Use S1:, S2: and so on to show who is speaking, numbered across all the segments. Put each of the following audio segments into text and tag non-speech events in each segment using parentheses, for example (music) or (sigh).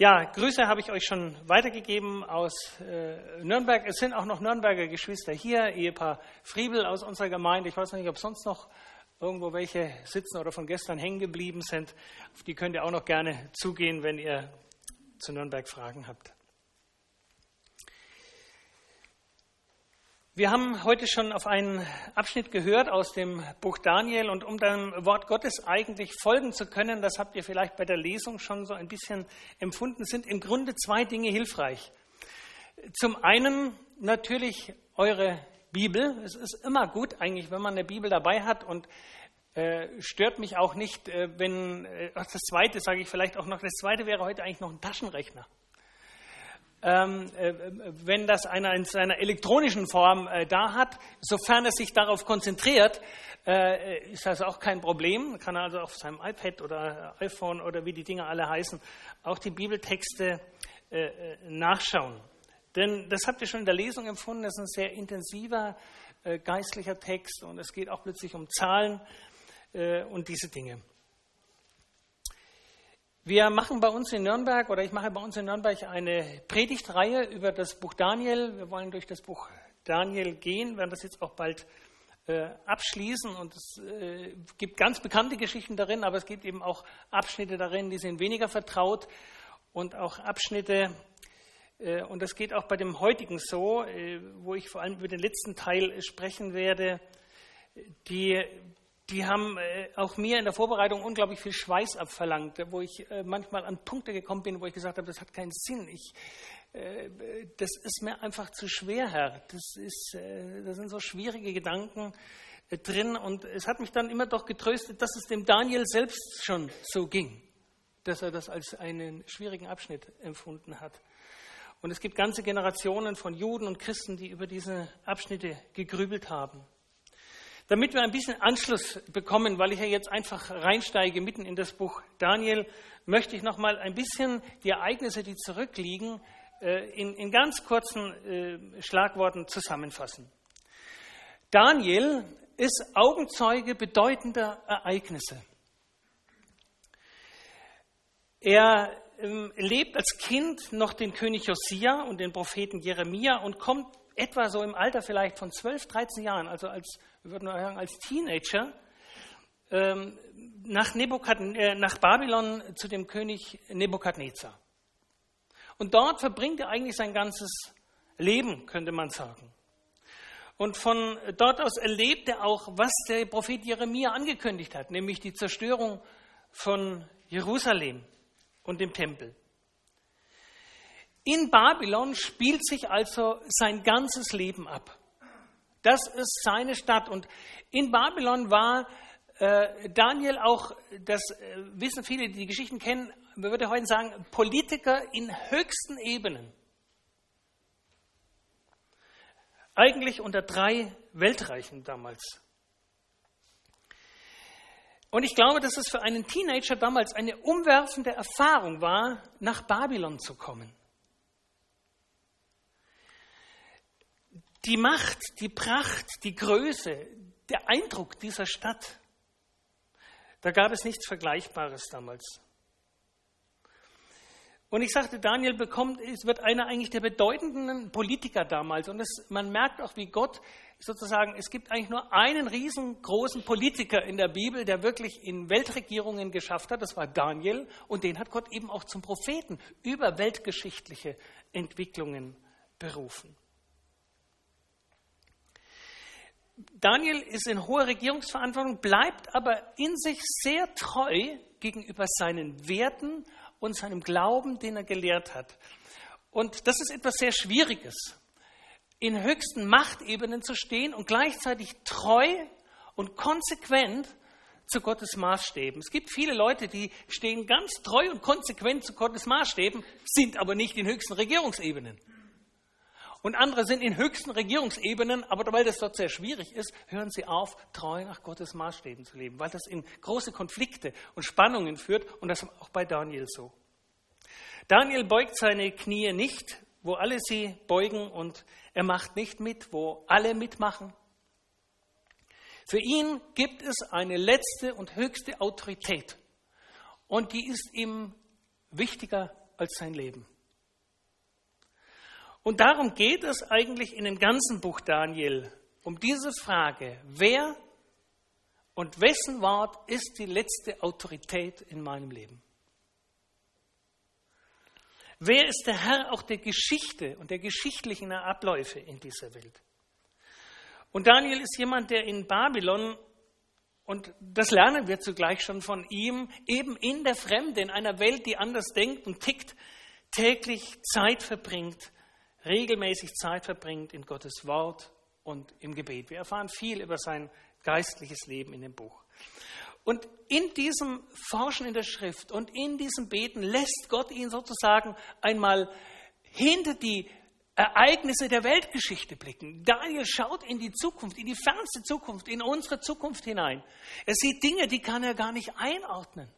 S1: Ja, Grüße habe ich euch schon weitergegeben aus äh, Nürnberg. Es sind auch noch Nürnberger Geschwister hier, Ehepaar Friebel aus unserer Gemeinde. Ich weiß nicht, ob sonst noch irgendwo welche sitzen oder von gestern hängen geblieben sind. Auf die könnt ihr auch noch gerne zugehen, wenn ihr zu Nürnberg Fragen habt. Wir haben heute schon auf einen Abschnitt gehört aus dem Buch Daniel und um dem Wort Gottes eigentlich folgen zu können, das habt ihr vielleicht bei der Lesung schon so ein bisschen empfunden, sind im Grunde zwei Dinge hilfreich. Zum einen natürlich eure Bibel. Es ist immer gut eigentlich, wenn man eine Bibel dabei hat und äh, stört mich auch nicht, äh, wenn, äh, das zweite sage ich vielleicht auch noch, das zweite wäre heute eigentlich noch ein Taschenrechner. Ähm, äh, wenn das einer in seiner elektronischen Form äh, da hat, sofern er sich darauf konzentriert, äh, ist das auch kein Problem. Kann er also auf seinem iPad oder iPhone oder wie die Dinge alle heißen, auch die Bibeltexte nachschauen. Denn das habt ihr schon in der Lesung empfunden, das ist ein sehr intensiver geistlicher Text und es geht auch plötzlich um Zahlen und diese Dinge. Wir machen bei uns in Nürnberg oder ich mache bei uns in Nürnberg eine Predigtreihe über das Buch Daniel. Wir wollen durch das Buch Daniel gehen, werden das jetzt auch bald äh, abschließen und es äh, gibt ganz bekannte Geschichten darin, aber es gibt eben auch Abschnitte darin, die sind weniger vertraut und auch Abschnitte, äh, und das geht auch bei dem heutigen so, äh, wo ich vor allem über den letzten Teil sprechen werde, die die haben äh, auch mir in der Vorbereitung unglaublich viel Schweiß abverlangt, wo ich äh, manchmal an Punkte gekommen bin, wo ich gesagt habe, das hat keinen Sinn. Ich, äh, das ist mir einfach zu schwer, Herr. Das, ist, das sind so schwierige Gedanken drin. Und es hat mich dann immer doch getröstet, dass es dem Daniel selbst schon so ging, dass er das als einen schwierigen Abschnitt empfunden hat. Und es gibt ganze Generationen von Juden und Christen, die über diese Abschnitte gegrübelt haben. Damit wir ein bisschen Anschluss bekommen, weil ich ja jetzt einfach reinsteige mitten in das Buch Daniel, möchte ich noch mal ein bisschen die Ereignisse, die zurückliegen, äh, in, in ganz kurzen äh, Schlagworten zusammenfassen. Daniel ist Augenzeuge bedeutender Ereignisse. Er ähm, lebt als Kind noch den König Josia und den Propheten Jeremia und kommt etwa so im Alter vielleicht von 12, 13 Jahren, also als wir würden sagen, als Teenager ähm, nach, äh, nach Babylon zu dem König Nebukadnezar. Und dort verbringt er eigentlich sein ganzes Leben, könnte man sagen. Und von dort aus erlebt er auch, was der Prophet Jeremia angekündigt hat, nämlich die Zerstörung von Jerusalem und dem Tempel. In Babylon spielt sich also sein ganzes Leben ab. Das ist seine Stadt. Und in Babylon war äh, Daniel auch, das äh, wissen viele, die die Geschichten kennen, man würde heute sagen, Politiker in höchsten Ebenen. Eigentlich unter drei Weltreichen damals. Und ich glaube, dass es für einen Teenager damals eine umwerfende Erfahrung war, nach Babylon zu kommen. Die Macht, die Pracht, die Größe, der Eindruck dieser Stadt, da gab es nichts Vergleichbares damals. Und ich sagte, Daniel bekommt, es wird einer eigentlich der bedeutenden Politiker damals. Und es, man merkt auch, wie Gott sozusagen, es gibt eigentlich nur einen riesengroßen Politiker in der Bibel, der wirklich in Weltregierungen geschafft hat. Das war Daniel. Und den hat Gott eben auch zum Propheten über weltgeschichtliche Entwicklungen berufen. Daniel ist in hoher Regierungsverantwortung, bleibt aber in sich sehr treu gegenüber seinen Werten und seinem Glauben, den er gelehrt hat. Und das ist etwas sehr Schwieriges, in höchsten Machtebenen zu stehen und gleichzeitig treu und konsequent zu Gottes Maßstäben. Es gibt viele Leute, die stehen ganz treu und konsequent zu Gottes Maßstäben, sind aber nicht in höchsten Regierungsebenen und andere sind in höchsten Regierungsebenen, aber weil das dort sehr schwierig ist, hören sie auf, treu nach Gottes Maßstäben zu leben, weil das in große Konflikte und Spannungen führt und das auch bei Daniel so. Daniel beugt seine Knie nicht, wo alle sie beugen und er macht nicht mit, wo alle mitmachen. Für ihn gibt es eine letzte und höchste Autorität und die ist ihm wichtiger als sein Leben. Und darum geht es eigentlich in dem ganzen Buch Daniel, um diese Frage, wer und wessen Wort ist die letzte Autorität in meinem Leben? Wer ist der Herr auch der Geschichte und der geschichtlichen Abläufe in dieser Welt? Und Daniel ist jemand, der in Babylon, und das lernen wir zugleich schon von ihm, eben in der Fremde, in einer Welt, die anders denkt und tickt, täglich Zeit verbringt, regelmäßig Zeit verbringt in Gottes Wort und im Gebet. Wir erfahren viel über sein geistliches Leben in dem Buch. Und in diesem Forschen in der Schrift und in diesem Beten lässt Gott ihn sozusagen einmal hinter die Ereignisse der Weltgeschichte blicken. Daniel schaut in die Zukunft, in die fernste Zukunft, in unsere Zukunft hinein. Er sieht Dinge, die kann er gar nicht einordnen.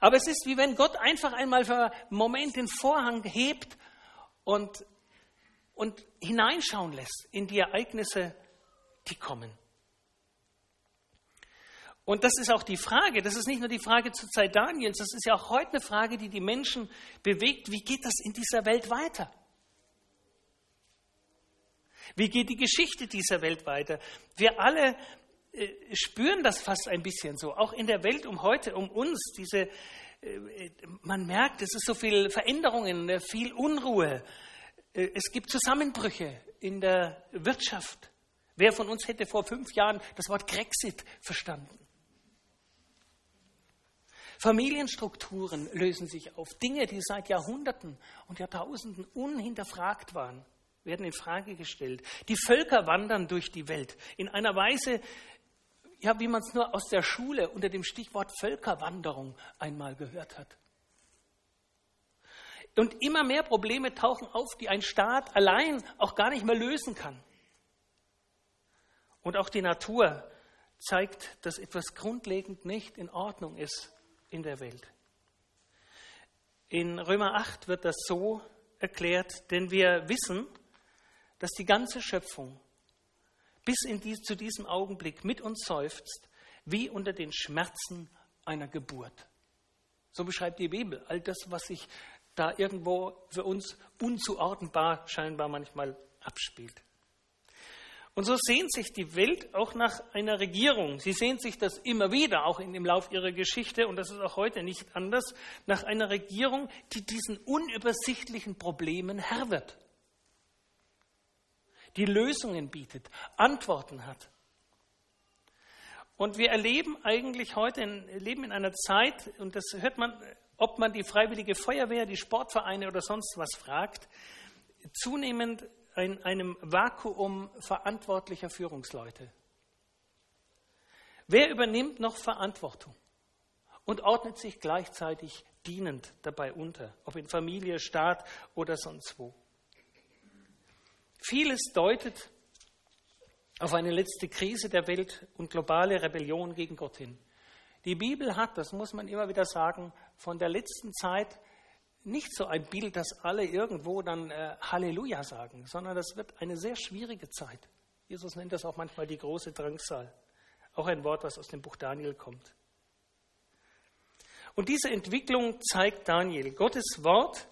S1: Aber es ist wie wenn Gott einfach einmal für einen Moment den Vorhang hebt und, und hineinschauen lässt in die Ereignisse, die kommen. Und das ist auch die Frage, das ist nicht nur die Frage zur Zeit Daniels, das ist ja auch heute eine Frage, die die Menschen bewegt. Wie geht das in dieser Welt weiter? Wie geht die Geschichte dieser Welt weiter? Wir alle äh, spüren das fast ein bisschen so, auch in der Welt um heute, um uns. Diese, äh, man merkt, es ist so viel Veränderungen, äh, viel Unruhe. Äh, es gibt Zusammenbrüche in der Wirtschaft. Wer von uns hätte vor fünf Jahren das Wort Grexit verstanden? Familienstrukturen lösen sich auf. Dinge, die seit Jahrhunderten und Jahrtausenden unhinterfragt waren, werden in Frage gestellt. Die Völker wandern durch die Welt in einer Weise, ja, wie man es nur aus der Schule unter dem Stichwort Völkerwanderung einmal gehört hat. Und immer mehr Probleme tauchen auf, die ein Staat allein auch gar nicht mehr lösen kann. Und auch die Natur zeigt, dass etwas grundlegend nicht in Ordnung ist in der Welt. In Römer 8 wird das so erklärt, denn wir wissen, dass die ganze Schöpfung bis die, zu diesem Augenblick mit uns seufzt, wie unter den Schmerzen einer Geburt. So beschreibt die Bibel all das, was sich da irgendwo für uns unzuordnenbar scheinbar manchmal abspielt. Und so sehnt sich die Welt auch nach einer Regierung. Sie sehnt sich das immer wieder, auch dem Lauf ihrer Geschichte, und das ist auch heute nicht anders, nach einer Regierung, die diesen unübersichtlichen Problemen Herr wird. Die Lösungen bietet, Antworten hat. Und wir erleben eigentlich heute, leben in einer Zeit, und das hört man, ob man die Freiwillige Feuerwehr, die Sportvereine oder sonst was fragt, zunehmend in einem Vakuum verantwortlicher Führungsleute. Wer übernimmt noch Verantwortung und ordnet sich gleichzeitig dienend dabei unter, ob in Familie, Staat oder sonst wo? Vieles deutet auf eine letzte Krise der Welt und globale Rebellion gegen Gott hin. Die Bibel hat, das muss man immer wieder sagen, von der letzten Zeit nicht so ein Bild, dass alle irgendwo dann äh, Halleluja sagen, sondern das wird eine sehr schwierige Zeit. Jesus nennt das auch manchmal die große Drangsal. Auch ein Wort, was aus dem Buch Daniel kommt. Und diese Entwicklung zeigt Daniel. Gottes Wort,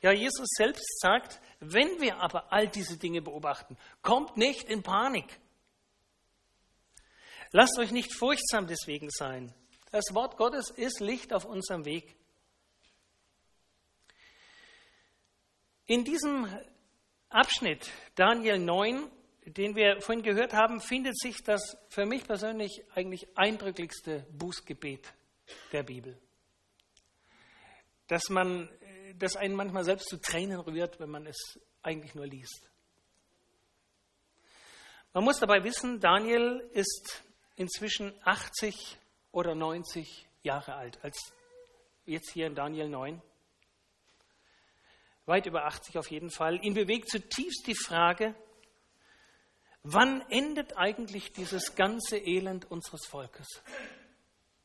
S1: ja, Jesus selbst sagt, wenn wir aber all diese Dinge beobachten, kommt nicht in Panik. Lasst euch nicht furchtsam deswegen sein. Das Wort Gottes ist Licht auf unserem Weg. In diesem Abschnitt, Daniel 9, den wir vorhin gehört haben, findet sich das für mich persönlich eigentlich eindrücklichste Bußgebet der Bibel. Dass man, das einen manchmal selbst zu Tränen rührt, wenn man es eigentlich nur liest. Man muss dabei wissen, Daniel ist inzwischen 80 oder 90 Jahre alt, als jetzt hier in Daniel 9 weit über 80 auf jeden Fall. Ihn bewegt zutiefst die Frage, wann endet eigentlich dieses ganze Elend unseres Volkes?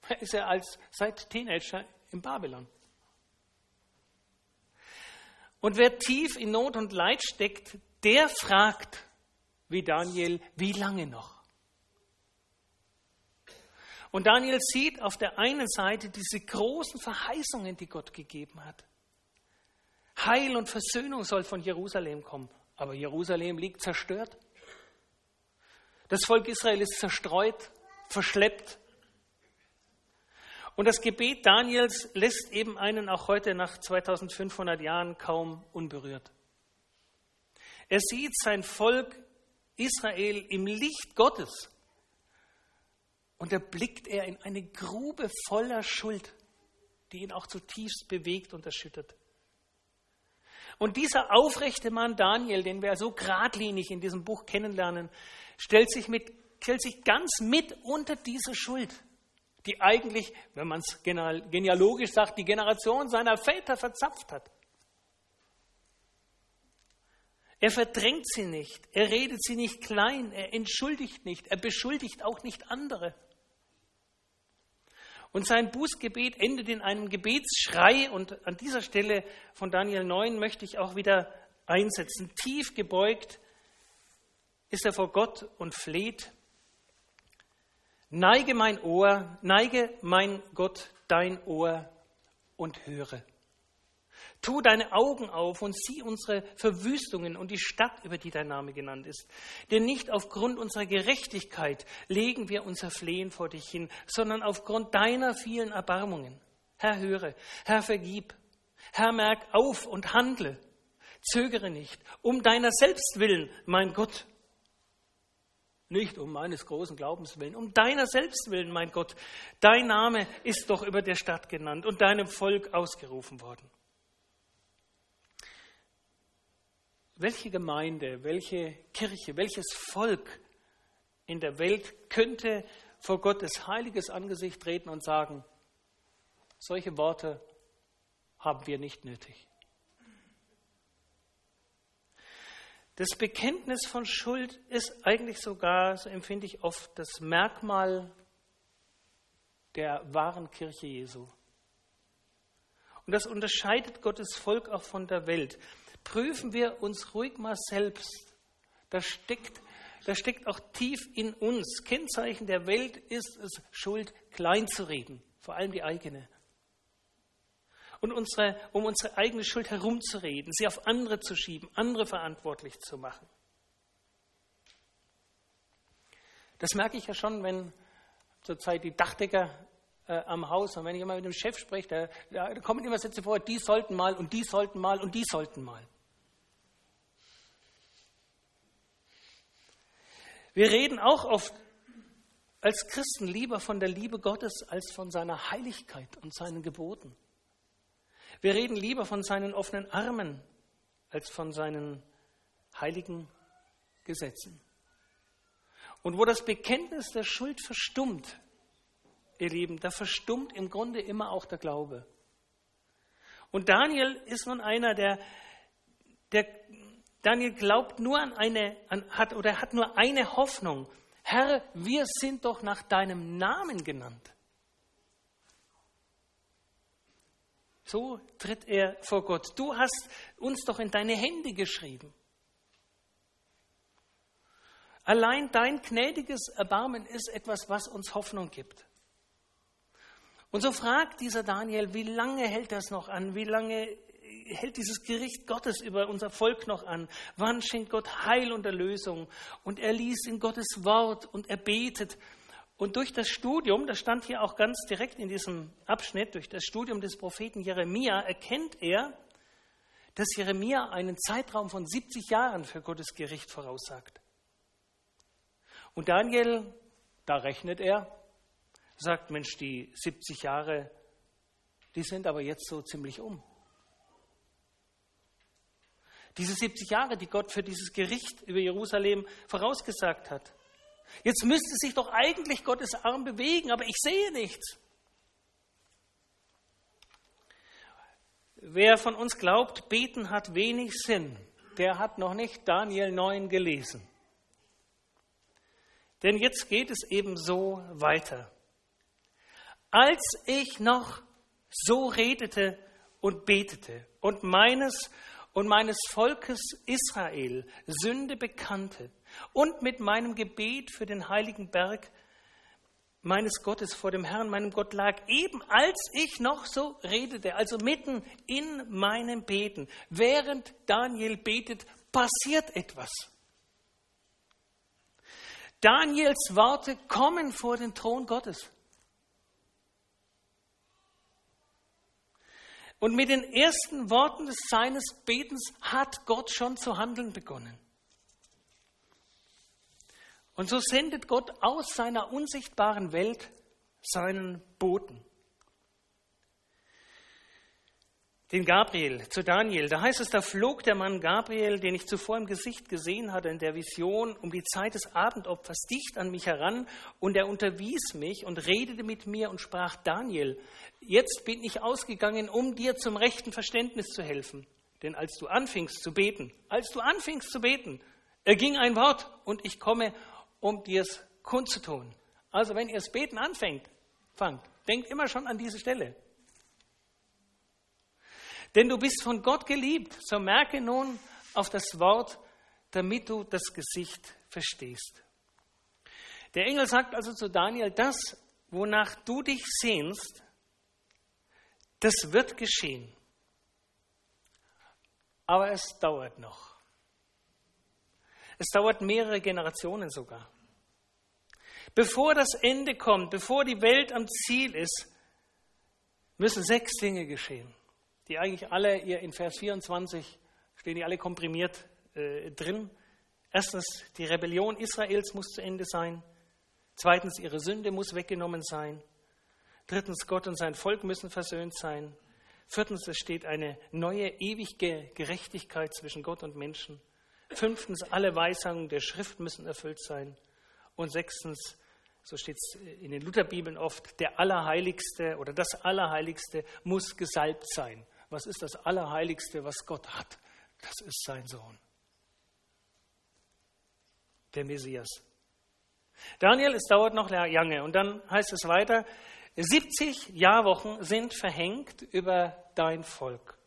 S1: Er ist ja als seit Teenager in Babylon. Und wer tief in Not und Leid steckt, der fragt, wie Daniel, wie lange noch? Und Daniel sieht auf der einen Seite diese großen Verheißungen, die Gott gegeben hat. Heil und Versöhnung soll von Jerusalem kommen. Aber Jerusalem liegt zerstört. Das Volk Israel ist zerstreut, verschleppt. Und das Gebet Daniels lässt eben einen auch heute nach 2500 Jahren kaum unberührt. Er sieht sein Volk Israel im Licht Gottes und da blickt er in eine Grube voller Schuld, die ihn auch zutiefst bewegt und erschüttert. Und dieser aufrechte Mann Daniel, den wir so geradlinig in diesem Buch kennenlernen, stellt sich, mit, stellt sich ganz mit unter diese Schuld, die eigentlich, wenn man es genealogisch sagt, die Generation seiner Väter verzapft hat. Er verdrängt sie nicht, er redet sie nicht klein, er entschuldigt nicht, er beschuldigt auch nicht andere. Und sein Bußgebet endet in einem Gebetsschrei und an dieser Stelle von Daniel 9 möchte ich auch wieder einsetzen. Tief gebeugt ist er vor Gott und fleht. Neige mein Ohr, neige mein Gott dein Ohr und höre. Tu deine Augen auf und sieh unsere Verwüstungen und die Stadt, über die dein Name genannt ist. Denn nicht aufgrund unserer Gerechtigkeit legen wir unser Flehen vor dich hin, sondern aufgrund deiner vielen Erbarmungen. Herr, höre, Herr, vergib. Herr, merk auf und handle. Zögere nicht, um deiner selbst willen, mein Gott. Nicht um meines großen Glaubens willen, um deiner selbst willen, mein Gott. Dein Name ist doch über der Stadt genannt und deinem Volk ausgerufen worden. Welche Gemeinde, welche Kirche, welches Volk in der Welt könnte vor Gottes heiliges Angesicht treten und sagen, solche Worte haben wir nicht nötig. Das Bekenntnis von Schuld ist eigentlich sogar, so empfinde ich oft, das Merkmal der wahren Kirche Jesu. Und das unterscheidet Gottes Volk auch von der Welt prüfen wir uns ruhig mal selbst. Da steckt, da steckt auch tief in uns. Kennzeichen der Welt ist es, Schuld klein zu reden, vor allem die eigene. Und unsere, um unsere eigene Schuld herumzureden, sie auf andere zu schieben, andere verantwortlich zu machen. Das merke ich ja schon, wenn zurzeit die Dachdecker äh, am Haus und wenn ich immer mit dem Chef spreche, da, da kommen immer Sätze vor, die sollten mal und die sollten mal und die sollten mal. Wir reden auch oft als Christen lieber von der Liebe Gottes als von seiner Heiligkeit und seinen Geboten. Wir reden lieber von seinen offenen Armen als von seinen heiligen Gesetzen. Und wo das Bekenntnis der Schuld verstummt, ihr Lieben, da verstummt im Grunde immer auch der Glaube. Und Daniel ist nun einer, der, der Daniel glaubt nur an eine, an, hat oder hat nur eine Hoffnung. Herr, wir sind doch nach deinem Namen genannt. So tritt er vor Gott. Du hast uns doch in deine Hände geschrieben. Allein dein gnädiges Erbarmen ist etwas, was uns Hoffnung gibt. Und so fragt dieser Daniel, wie lange hält das noch an? Wie lange hält dieses Gericht Gottes über unser Volk noch an? Wann schenkt Gott Heil und Erlösung? Und er liest in Gottes Wort und er betet. Und durch das Studium, das stand hier auch ganz direkt in diesem Abschnitt, durch das Studium des Propheten Jeremia, erkennt er, dass Jeremia einen Zeitraum von 70 Jahren für Gottes Gericht voraussagt. Und Daniel, da rechnet er, sagt, Mensch, die 70 Jahre, die sind aber jetzt so ziemlich um. Diese 70 Jahre, die Gott für dieses Gericht über Jerusalem vorausgesagt hat. Jetzt müsste sich doch eigentlich Gottes Arm bewegen, aber ich sehe nichts. Wer von uns glaubt, beten hat wenig Sinn, der hat noch nicht Daniel 9 gelesen. Denn jetzt geht es eben so weiter. Als ich noch so redete und betete und meines und meines Volkes Israel Sünde bekannte und mit meinem Gebet für den heiligen Berg meines Gottes vor dem Herrn, meinem Gott lag, eben als ich noch so redete, also mitten in meinem Beten. Während Daniel betet, passiert etwas. Daniels Worte kommen vor den Thron Gottes. Und mit den ersten Worten seines Betens hat Gott schon zu handeln begonnen. Und so sendet Gott aus seiner unsichtbaren Welt seinen Boten. Den Gabriel zu Daniel. Da heißt es, da flog der Mann Gabriel, den ich zuvor im Gesicht gesehen hatte in der Vision, um die Zeit des Abendopfers dicht an mich heran und er unterwies mich und redete mit mir und sprach, Daniel, jetzt bin ich ausgegangen, um dir zum rechten Verständnis zu helfen. Denn als du anfingst zu beten, als du anfingst zu beten, erging ein Wort und ich komme um dir es kundzutun. Also wenn ihr das Beten anfängt, fangt, denkt immer schon an diese Stelle. Denn du bist von Gott geliebt, so merke nun auf das Wort, damit du das Gesicht verstehst. Der Engel sagt also zu Daniel, das, wonach du dich sehnst, das wird geschehen. Aber es dauert noch. Es dauert mehrere Generationen sogar. Bevor das Ende kommt, bevor die Welt am Ziel ist, müssen sechs Dinge geschehen, die eigentlich alle hier in Vers 24 stehen, die alle komprimiert äh, drin. Erstens, die Rebellion Israels muss zu Ende sein. Zweitens, ihre Sünde muss weggenommen sein. Drittens, Gott und sein Volk müssen versöhnt sein. Viertens, es steht eine neue, ewige Gerechtigkeit zwischen Gott und Menschen. Fünftens, alle Weisungen der Schrift müssen erfüllt sein. Und sechstens, so steht es in den Lutherbibeln oft, der Allerheiligste oder das Allerheiligste muss gesalbt sein. Was ist das Allerheiligste, was Gott hat? Das ist sein Sohn, der Messias. Daniel, es dauert noch lange. Und dann heißt es weiter, 70 Jahrwochen sind verhängt über dein Volk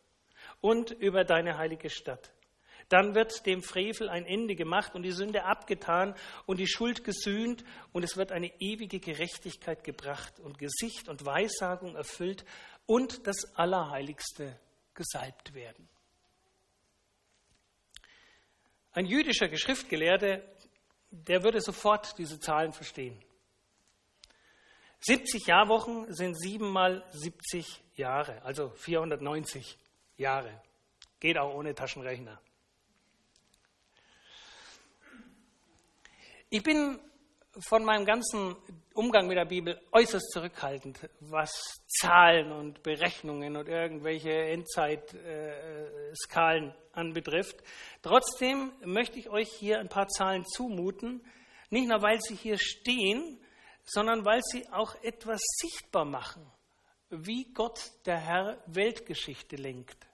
S1: und über deine heilige Stadt. Dann wird dem Frevel ein Ende gemacht und die Sünde abgetan und die Schuld gesühnt und es wird eine ewige Gerechtigkeit gebracht und Gesicht und Weissagung erfüllt und das Allerheiligste gesalbt werden. Ein jüdischer Geschriftgelehrter, der würde sofort diese Zahlen verstehen. 70 Jahrwochen sind sieben mal 70 Jahre, also 490 Jahre. Geht auch ohne Taschenrechner. Ich bin von meinem ganzen Umgang mit der Bibel äußerst zurückhaltend, was Zahlen und Berechnungen und irgendwelche Endzeitskalen anbetrifft. Trotzdem möchte ich euch hier ein paar Zahlen zumuten, nicht nur weil sie hier stehen, sondern weil sie auch etwas sichtbar machen, wie Gott der Herr Weltgeschichte lenkt.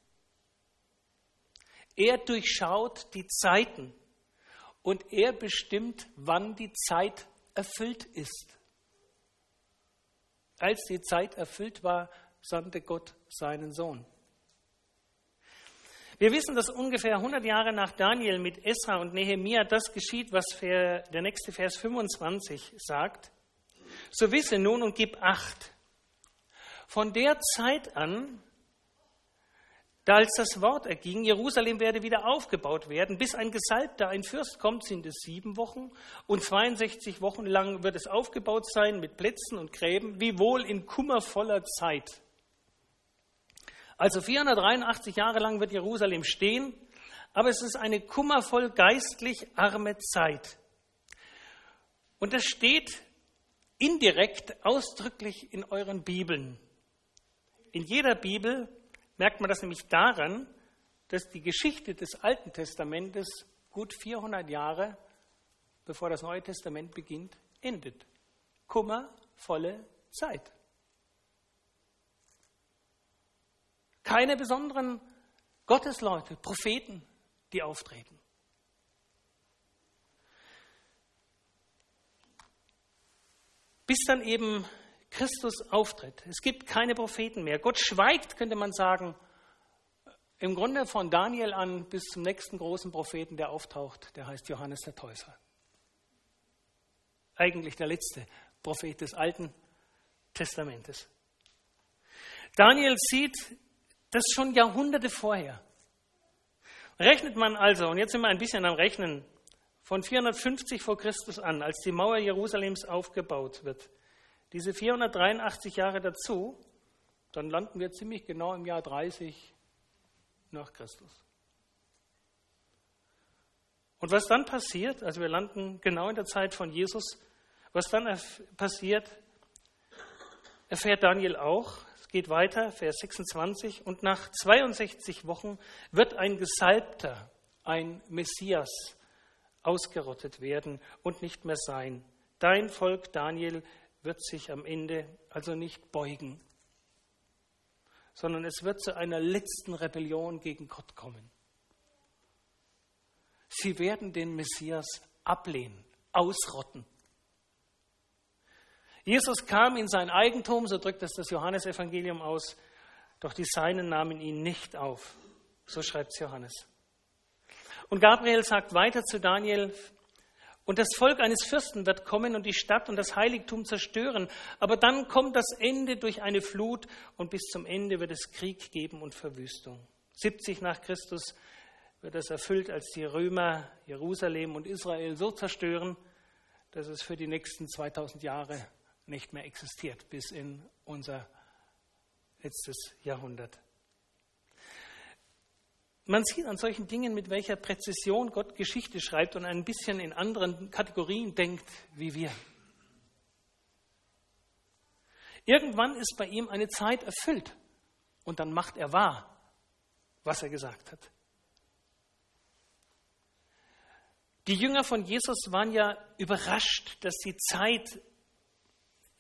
S1: Er durchschaut die Zeiten und er bestimmt, wann die Zeit erfüllt ist. Als die Zeit erfüllt war, sandte Gott seinen Sohn. Wir wissen, dass ungefähr 100 Jahre nach Daniel mit Esra und Nehemia das geschieht, was der nächste Vers 25 sagt. So wisse nun und gib Acht. Von der Zeit an da als das Wort erging, Jerusalem werde wieder aufgebaut werden, bis ein Gesalbter, ein Fürst kommt, sind es sieben Wochen und 62 Wochen lang wird es aufgebaut sein mit Plätzen und Gräben, wiewohl in kummervoller Zeit. Also 483 Jahre lang wird Jerusalem stehen, aber es ist eine kummervoll geistlich arme Zeit. Und das steht indirekt ausdrücklich in euren Bibeln. In jeder Bibel merkt man das nämlich daran, dass die Geschichte des Alten Testamentes gut 400 Jahre bevor das Neue Testament beginnt, endet. Kummervolle Zeit. Keine besonderen Gottesleute, Propheten, die auftreten. Bis dann eben Christus auftritt. Es gibt keine Propheten mehr. Gott schweigt, könnte man sagen, im Grunde von Daniel an bis zum nächsten großen Propheten, der auftaucht, der heißt Johannes der Täufer. Eigentlich der letzte Prophet des Alten Testamentes. Daniel sieht das schon Jahrhunderte vorher. Rechnet man also, und jetzt sind wir ein bisschen am Rechnen, von 450 vor Christus an, als die Mauer Jerusalems aufgebaut wird, diese 483 Jahre dazu, dann landen wir ziemlich genau im Jahr 30 nach Christus. Und was dann passiert, also wir landen genau in der Zeit von Jesus, was dann passiert, erfährt Daniel auch. Es geht weiter, Vers 26. Und nach 62 Wochen wird ein Gesalbter, ein Messias, ausgerottet werden und nicht mehr sein. Dein Volk, Daniel, wird sich am Ende also nicht beugen, sondern es wird zu einer letzten Rebellion gegen Gott kommen. Sie werden den Messias ablehnen, ausrotten. Jesus kam in sein Eigentum, so drückt es das Johannesevangelium aus, doch die Seinen nahmen ihn nicht auf. So schreibt es Johannes. Und Gabriel sagt weiter zu Daniel, und das Volk eines Fürsten wird kommen und die Stadt und das Heiligtum zerstören. Aber dann kommt das Ende durch eine Flut und bis zum Ende wird es Krieg geben und Verwüstung. 70 nach Christus wird es erfüllt, als die Römer Jerusalem und Israel so zerstören, dass es für die nächsten 2000 Jahre nicht mehr existiert, bis in unser letztes Jahrhundert. Man sieht an solchen Dingen, mit welcher Präzision Gott Geschichte schreibt und ein bisschen in anderen Kategorien denkt wie wir. Irgendwann ist bei ihm eine Zeit erfüllt und dann macht er wahr, was er gesagt hat. Die Jünger von Jesus waren ja überrascht, dass die Zeit,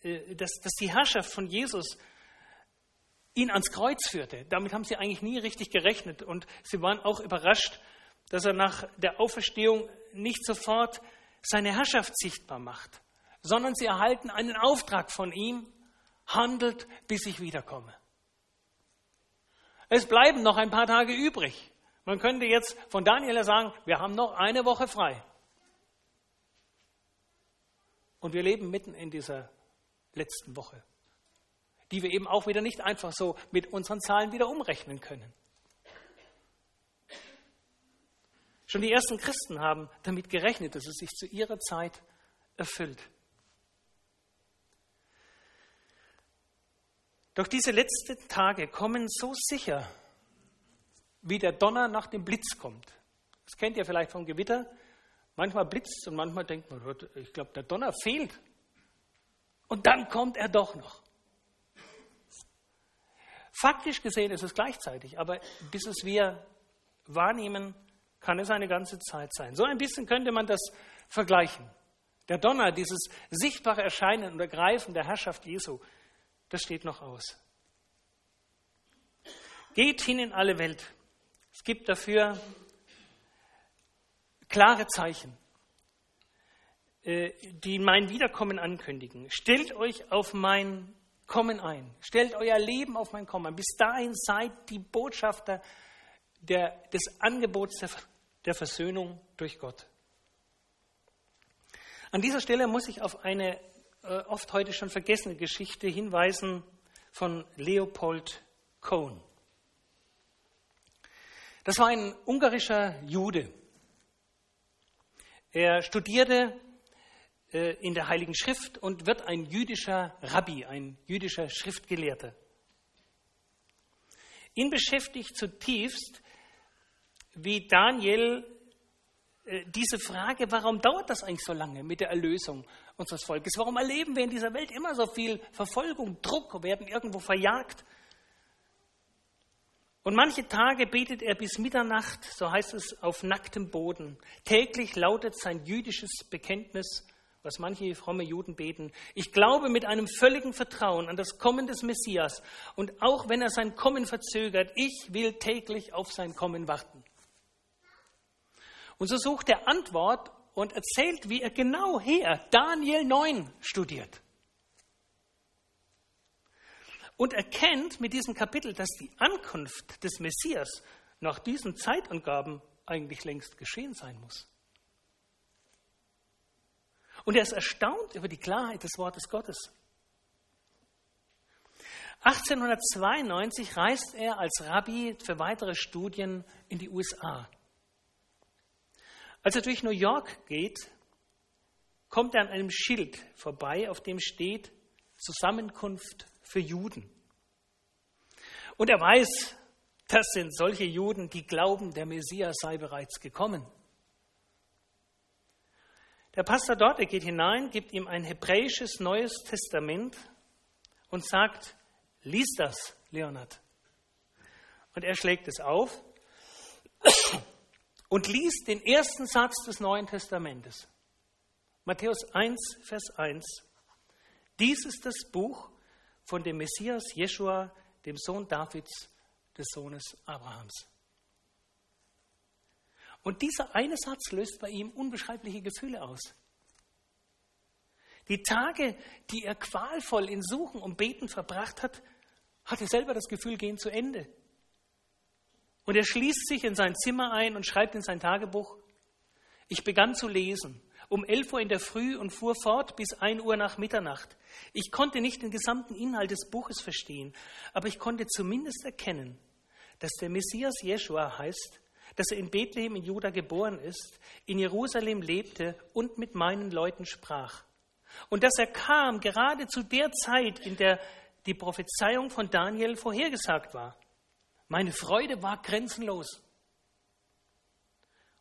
S1: äh, dass, dass die Herrschaft von Jesus ihn ans Kreuz führte. Damit haben sie eigentlich nie richtig gerechnet und sie waren auch überrascht, dass er nach der Auferstehung nicht sofort seine Herrschaft sichtbar macht, sondern sie erhalten einen Auftrag von ihm, handelt, bis ich wiederkomme. Es bleiben noch ein paar Tage übrig. Man könnte jetzt von Daniel sagen, wir haben noch eine Woche frei. Und wir leben mitten in dieser letzten Woche die wir eben auch wieder nicht einfach so mit unseren Zahlen wieder umrechnen können. Schon die ersten Christen haben damit gerechnet, dass es sich zu ihrer Zeit erfüllt. Doch diese letzten Tage kommen so sicher, wie der Donner nach dem Blitz kommt. Das kennt ihr vielleicht vom Gewitter. Manchmal blitzt und manchmal denkt man, ich glaube, der Donner fehlt. Und dann kommt er doch noch. Faktisch gesehen ist es gleichzeitig, aber bis es wir wahrnehmen, kann es eine ganze Zeit sein. So ein bisschen könnte man das vergleichen. Der Donner, dieses sichtbare Erscheinen und Ergreifen der Herrschaft Jesu, das steht noch aus. Geht hin in alle Welt. Es gibt dafür klare Zeichen, äh, die mein Wiederkommen ankündigen. Stellt euch auf mein Kommen ein. Stellt euer Leben auf mein Kommen. Bis dahin seid die Botschafter der, des Angebots der, der Versöhnung durch Gott. An dieser Stelle muss ich auf eine äh, oft heute schon vergessene Geschichte hinweisen von Leopold Cohn. Das war ein ungarischer Jude. Er studierte in der Heiligen Schrift und wird ein jüdischer Rabbi, ein jüdischer Schriftgelehrter. Ihn beschäftigt zutiefst, wie Daniel äh, diese Frage, warum dauert das eigentlich so lange mit der Erlösung unseres Volkes? Warum erleben wir in dieser Welt immer so viel Verfolgung, Druck, werden irgendwo verjagt? Und manche Tage betet er bis Mitternacht, so heißt es, auf nacktem Boden. Täglich lautet sein jüdisches Bekenntnis, was manche fromme Juden beten. Ich glaube mit einem völligen Vertrauen an das Kommen des Messias und auch wenn er sein Kommen verzögert, ich will täglich auf sein Kommen warten. Und so sucht er Antwort und erzählt, wie er genau her Daniel 9 studiert. Und erkennt mit diesem Kapitel, dass die Ankunft des Messias nach diesen Zeitangaben eigentlich längst geschehen sein muss. Und er ist erstaunt über die Klarheit des Wortes Gottes. 1892 reist er als Rabbi für weitere Studien in die USA. Als er durch New York geht, kommt er an einem Schild vorbei, auf dem steht Zusammenkunft für Juden. Und er weiß, das sind solche Juden, die glauben, der Messias sei bereits gekommen. Der Pastor dort, er geht hinein, gibt ihm ein hebräisches Neues Testament und sagt, lies das, Leonard. Und er schlägt es auf (coughs) und liest den ersten Satz des Neuen Testamentes. Matthäus 1, Vers 1. Dies ist das Buch von dem Messias Jeschua, dem Sohn Davids, des Sohnes Abrahams. Und dieser eine Satz löst bei ihm unbeschreibliche Gefühle aus. Die Tage, die er qualvoll in Suchen und Beten verbracht hat, hat er selber das Gefühl, gehen zu Ende. Und er schließt sich in sein Zimmer ein und schreibt in sein Tagebuch, ich begann zu lesen um 11 Uhr in der Früh und fuhr fort bis 1 Uhr nach Mitternacht. Ich konnte nicht den gesamten Inhalt des Buches verstehen, aber ich konnte zumindest erkennen, dass der Messias Jeschua heißt, dass er in Bethlehem in Juda geboren ist, in Jerusalem lebte und mit meinen Leuten sprach. Und dass er kam gerade zu der Zeit, in der die Prophezeiung von Daniel vorhergesagt war. Meine Freude war grenzenlos.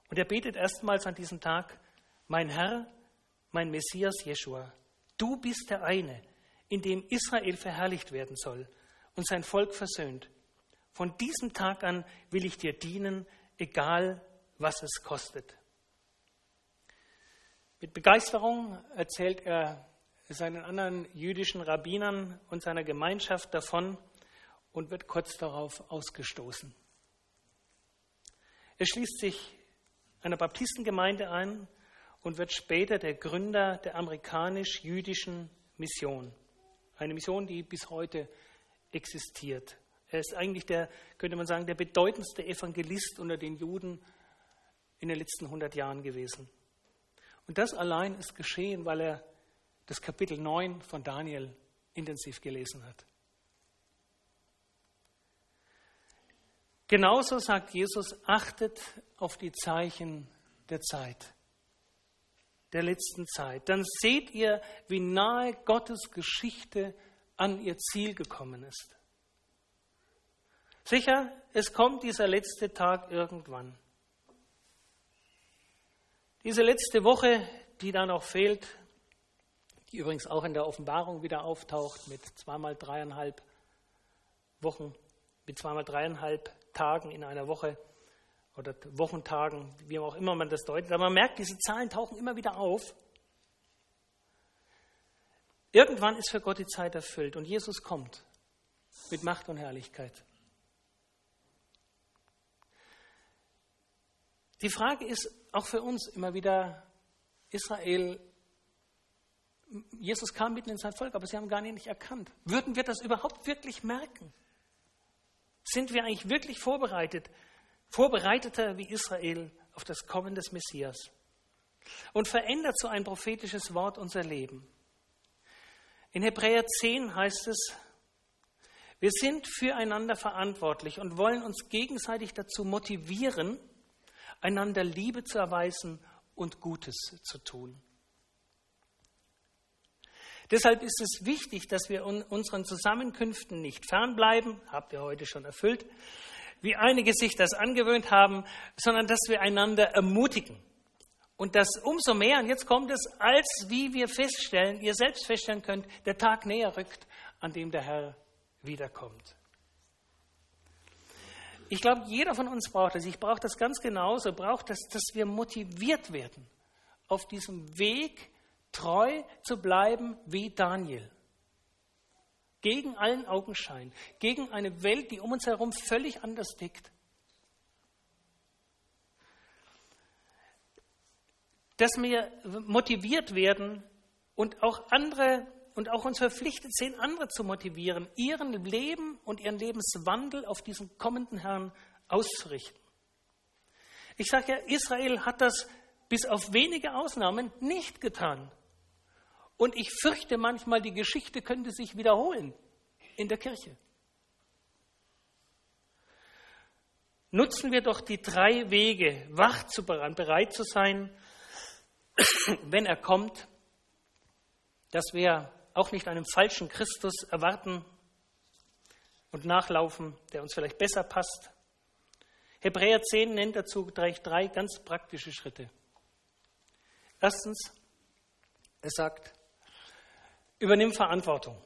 S1: Und er betet erstmals an diesem Tag, mein Herr, mein Messias Jeschua, du bist der eine, in dem Israel verherrlicht werden soll und sein Volk versöhnt. Von diesem Tag an will ich dir dienen, egal was es kostet. Mit Begeisterung erzählt er seinen anderen jüdischen Rabbinern und seiner Gemeinschaft davon und wird kurz darauf ausgestoßen. Er schließt sich einer Baptistengemeinde ein und wird später der Gründer der amerikanisch-jüdischen Mission. Eine Mission, die bis heute existiert. Er ist eigentlich der, könnte man sagen, der bedeutendste Evangelist unter den Juden in den letzten 100 Jahren gewesen. Und das allein ist geschehen, weil er das Kapitel 9 von Daniel intensiv gelesen hat. Genauso sagt Jesus, achtet auf die Zeichen der Zeit der letzten Zeit, dann seht ihr, wie nahe Gottes Geschichte an ihr Ziel gekommen ist. Sicher, es kommt dieser letzte Tag irgendwann. Diese letzte Woche, die da noch fehlt, die übrigens auch in der Offenbarung wieder auftaucht mit zweimal dreieinhalb Wochen, mit zweimal dreieinhalb Tagen in einer Woche, oder Wochentagen, wie auch immer man das deutet. Aber man merkt, diese Zahlen tauchen immer wieder auf. Irgendwann ist für Gott die Zeit erfüllt und Jesus kommt mit Macht und Herrlichkeit. Die Frage ist auch für uns immer wieder, Israel, Jesus kam mitten in sein Volk, aber sie haben gar nicht erkannt. Würden wir das überhaupt wirklich merken? Sind wir eigentlich wirklich vorbereitet vorbereiteter wie Israel auf das Kommen des Messias und verändert so ein prophetisches Wort unser Leben. In Hebräer 10 heißt es, wir sind füreinander verantwortlich und wollen uns gegenseitig dazu motivieren, einander Liebe zu erweisen und Gutes zu tun. Deshalb ist es wichtig, dass wir unseren Zusammenkünften nicht fernbleiben, habt ihr heute schon erfüllt, wie einige sich das angewöhnt haben, sondern dass wir einander ermutigen. Und das umso mehr, und jetzt kommt es, als wie wir feststellen, ihr selbst feststellen könnt, der Tag näher rückt, an dem der Herr wiederkommt. Ich glaube, jeder von uns braucht das. Ich brauche das ganz genauso. Braucht das, dass wir motiviert werden, auf diesem Weg treu zu bleiben wie Daniel gegen allen Augenschein, gegen eine Welt, die um uns herum völlig anders tickt. Dass wir motiviert werden und auch andere und auch uns verpflichtet sehen, andere zu motivieren, ihren Leben und ihren Lebenswandel auf diesen kommenden Herrn auszurichten. Ich sage ja, Israel hat das bis auf wenige Ausnahmen nicht getan. Und ich fürchte manchmal, die Geschichte könnte sich wiederholen in der Kirche. Nutzen wir doch die drei Wege, wach zu bereit zu sein, (clears throat) wenn er kommt, dass wir auch nicht einen falschen Christus erwarten und nachlaufen, der uns vielleicht besser passt. Hebräer 10 nennt dazu gleich drei ganz praktische Schritte. Erstens, er sagt, übernimm Verantwortung.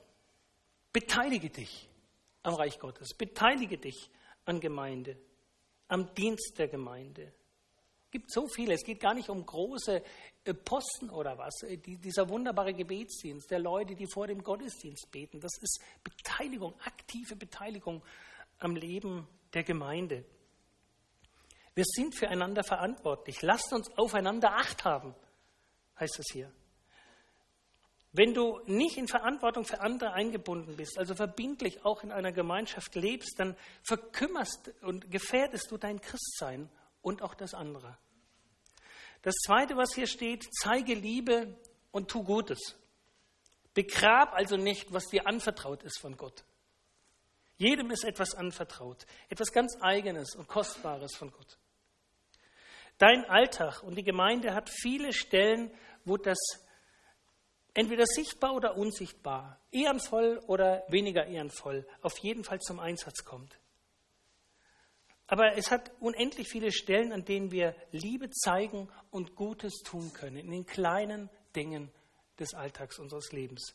S1: Beteilige dich am Reich Gottes. Beteilige dich an Gemeinde, am Dienst der Gemeinde. Es gibt so viele. Es geht gar nicht um große äh, Posten oder was. Äh, dieser wunderbare Gebetsdienst der Leute, die vor dem Gottesdienst beten, das ist Beteiligung, aktive Beteiligung am Leben der Gemeinde. Wir sind füreinander verantwortlich. Lasst uns aufeinander Acht haben heißt es hier. Wenn du nicht in Verantwortung für andere eingebunden bist, also verbindlich auch in einer Gemeinschaft lebst, dann verkümmerst und gefährdest du dein Christsein und auch das andere. Das Zweite, was hier steht, zeige Liebe und tu Gutes. Begrab also nicht, was dir anvertraut ist von Gott. Jedem ist etwas anvertraut, etwas ganz Eigenes und Kostbares von Gott. Dein Alltag und die Gemeinde hat viele Stellen, wo das entweder sichtbar oder unsichtbar, ehrenvoll oder weniger ehrenvoll, auf jeden Fall zum Einsatz kommt. Aber es hat unendlich viele Stellen, an denen wir Liebe zeigen und Gutes tun können, in den kleinen Dingen des Alltags unseres Lebens.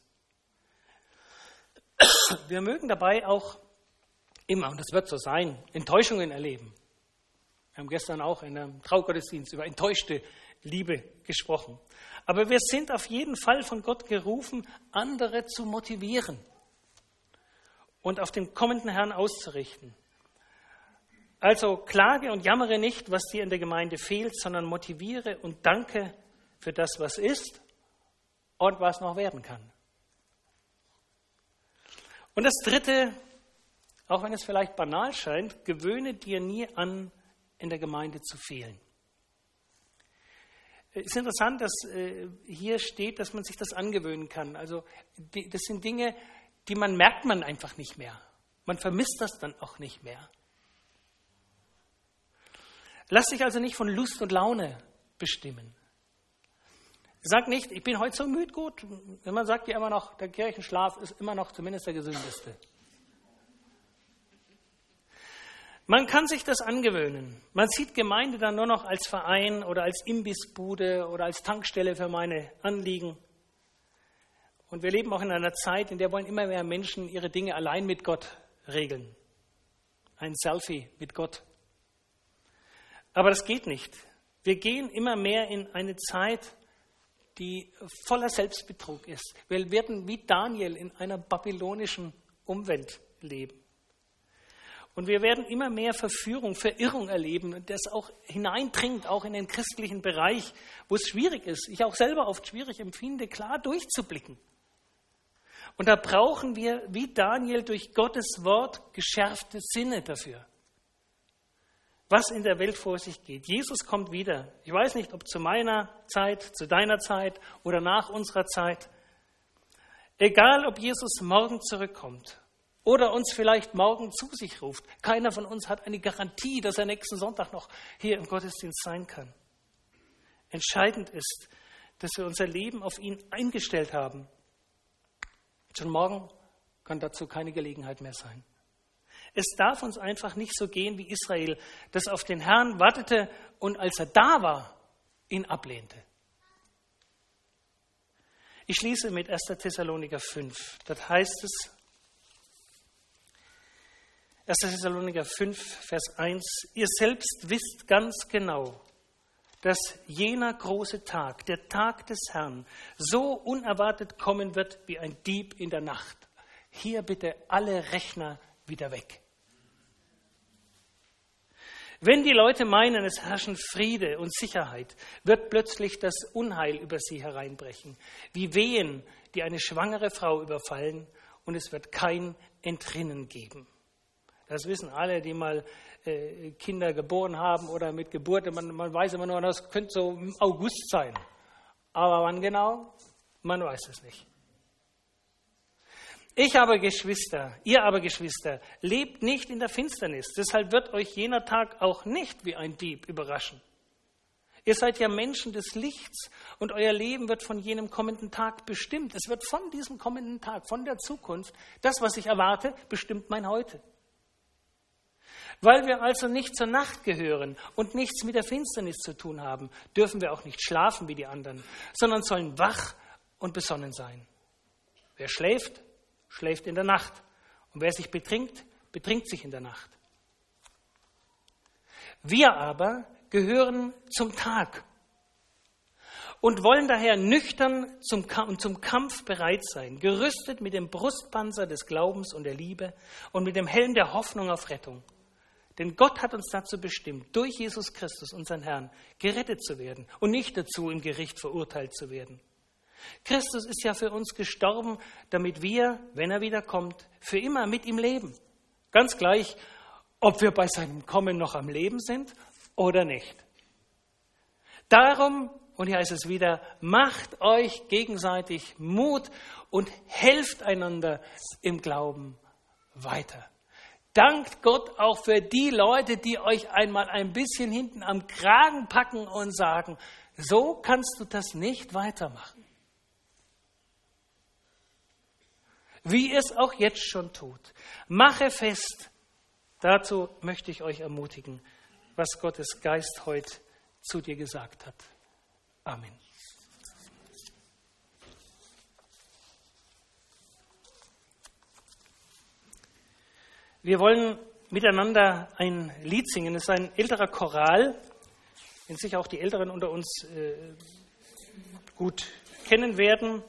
S1: Wir mögen dabei auch immer, und das wird so sein, Enttäuschungen erleben. Wir haben gestern auch in einem Traugottesdienst über enttäuschte Liebe gesprochen. Aber wir sind auf jeden Fall von Gott gerufen, andere zu motivieren und auf den kommenden Herrn auszurichten. Also klage und jammere nicht, was dir in der Gemeinde fehlt, sondern motiviere und danke für das, was ist und was noch werden kann. Und das Dritte, auch wenn es vielleicht banal scheint, gewöhne dir nie an, in der Gemeinde zu fehlen. Es ist interessant, dass äh, hier steht, dass man sich das angewöhnen kann. Also das sind Dinge, die man merkt man einfach nicht mehr. Man vermisst das dann auch nicht mehr. Lass dich also nicht von Lust und Laune bestimmen. Sag nicht, ich bin heute so müde gut. Man sagt ja immer noch, der Kirchenschlaf ist immer noch zumindest der gesündeste. Man kann sich das angewöhnen. Man sieht Gemeinde dann nur noch als Verein oder als Imbissbude oder als Tankstelle für meine Anliegen. Und wir leben auch in einer Zeit, in der wollen immer mehr Menschen ihre Dinge allein mit Gott regeln. Ein Selfie mit Gott. Aber das geht nicht. Wir gehen immer mehr in eine Zeit, die voller Selbstbetrug ist. Wir werden wie Daniel in einer babylonischen Umwelt leben. Und wir werden immer mehr Verführung, Verirrung erleben, das auch hineindringt, auch in den christlichen Bereich, wo es schwierig ist, ich auch selber oft schwierig empfinde, klar durchzublicken. Und da brauchen wir, wie Daniel, durch Gottes Wort geschärfte Sinne dafür. Was in der Welt vor sich geht. Jesus kommt wieder. Ich weiß nicht, ob zu meiner Zeit, zu deiner Zeit oder nach unserer Zeit. Egal, ob Jesus morgen zurückkommt oder uns vielleicht morgen zu sich ruft. Keiner von uns hat eine Garantie, dass er nächsten Sonntag noch hier im Gottesdienst sein kann. Entscheidend ist, dass wir unser Leben auf ihn eingestellt haben. Schon morgen kann dazu keine Gelegenheit mehr sein. Es darf uns einfach nicht so gehen wie Israel, das auf den Herrn wartete und als er da war, ihn ablehnte. Ich schließe mit 1. Thessaloniker 5. Das heißt es, 1. Thessaloniker 5, Vers 1. Ihr selbst wisst ganz genau, dass jener große Tag, der Tag des Herrn, so unerwartet kommen wird wie ein Dieb in der Nacht. Hier bitte alle Rechner wieder weg. Wenn die Leute meinen, es herrschen Friede und Sicherheit, wird plötzlich das Unheil über sie hereinbrechen, wie Wehen, die eine schwangere Frau überfallen, und es wird kein Entrinnen geben. Das wissen alle, die mal äh, Kinder geboren haben oder mit Geburt. Man, man weiß immer nur, das könnte so im August sein. Aber wann genau? Man weiß es nicht. Ich aber Geschwister, ihr aber Geschwister, lebt nicht in der Finsternis. Deshalb wird euch jener Tag auch nicht wie ein Dieb überraschen. Ihr seid ja Menschen des Lichts und euer Leben wird von jenem kommenden Tag bestimmt. Es wird von diesem kommenden Tag, von der Zukunft, das, was ich erwarte, bestimmt mein Heute. Weil wir also nicht zur Nacht gehören und nichts mit der Finsternis zu tun haben, dürfen wir auch nicht schlafen wie die anderen, sondern sollen wach und besonnen sein. Wer schläft, schläft in der Nacht. Und wer sich betrinkt, betrinkt sich in der Nacht. Wir aber gehören zum Tag und wollen daher nüchtern zum, und zum Kampf bereit sein, gerüstet mit dem Brustpanzer des Glaubens und der Liebe und mit dem Helm der Hoffnung auf Rettung. Denn Gott hat uns dazu bestimmt, durch Jesus Christus, unseren Herrn, gerettet zu werden und nicht dazu, im Gericht verurteilt zu werden. Christus ist ja für uns gestorben, damit wir, wenn er wiederkommt, für immer mit ihm leben. Ganz gleich, ob wir bei seinem Kommen noch am Leben sind oder nicht. Darum, und hier heißt es wieder, macht euch gegenseitig Mut und helft einander im Glauben weiter. Dankt Gott auch für die Leute, die euch einmal ein bisschen hinten am Kragen packen und sagen, so kannst du das nicht weitermachen. Wie es auch jetzt schon tut. Mache fest, dazu möchte ich euch ermutigen, was Gottes Geist heute zu dir gesagt hat. Amen. Wir wollen miteinander ein Lied singen. Es ist ein älterer Choral, den sich auch die Älteren unter uns äh, gut kennen werden.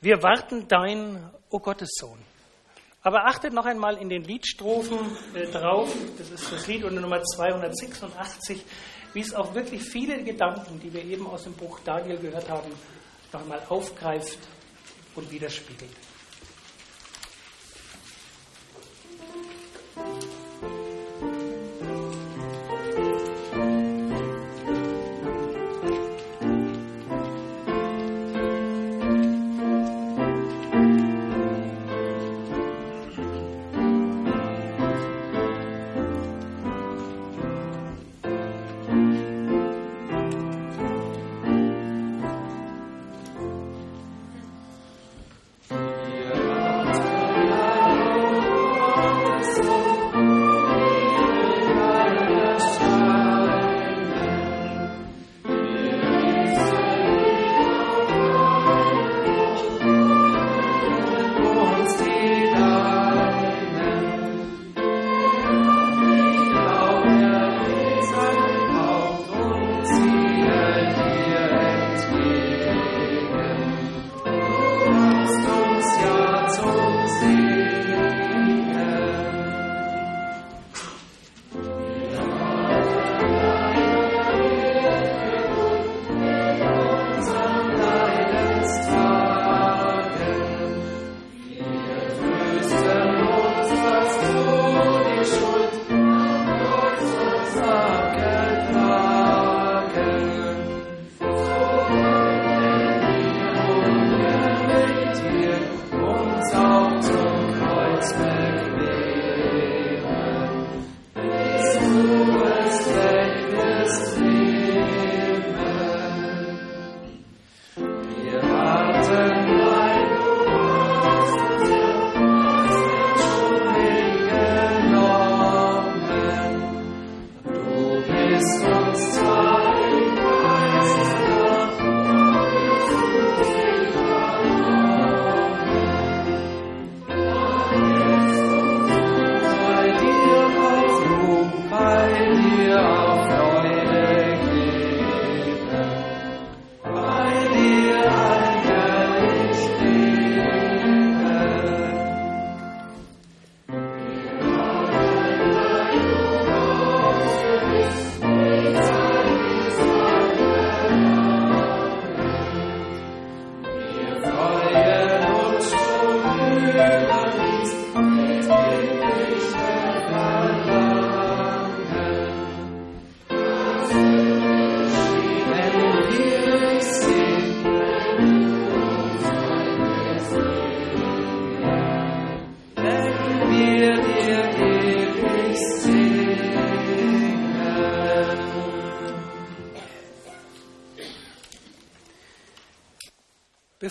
S1: Wir warten dein, o oh Gottes Sohn. Aber achtet noch einmal in den Liedstrophen äh, drauf, das ist das Lied unter Nummer 286, wie es auch wirklich viele Gedanken, die wir eben aus dem Buch Daniel gehört haben, noch einmal aufgreift und widerspiegelt.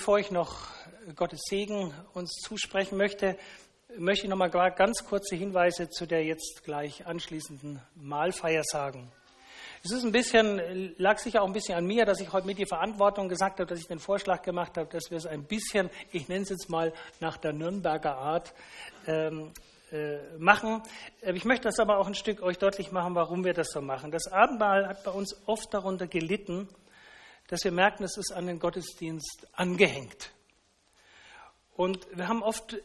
S1: Bevor ich noch Gottes Segen uns zusprechen möchte, möchte ich noch mal ganz kurze Hinweise zu der jetzt gleich anschließenden Mahlfeier sagen. Es ist ein bisschen, lag sicher auch ein bisschen an mir, dass ich heute mit die Verantwortung gesagt habe, dass ich den Vorschlag gemacht habe, dass wir es ein bisschen, ich nenne es jetzt mal nach der Nürnberger Art, ähm, äh, machen. Äh, ich möchte das aber auch ein Stück euch deutlich machen, warum wir das so machen. Das Abendmahl hat bei uns oft darunter gelitten, dass wir merken, es ist an den Gottesdienst angehängt. Und wir haben oft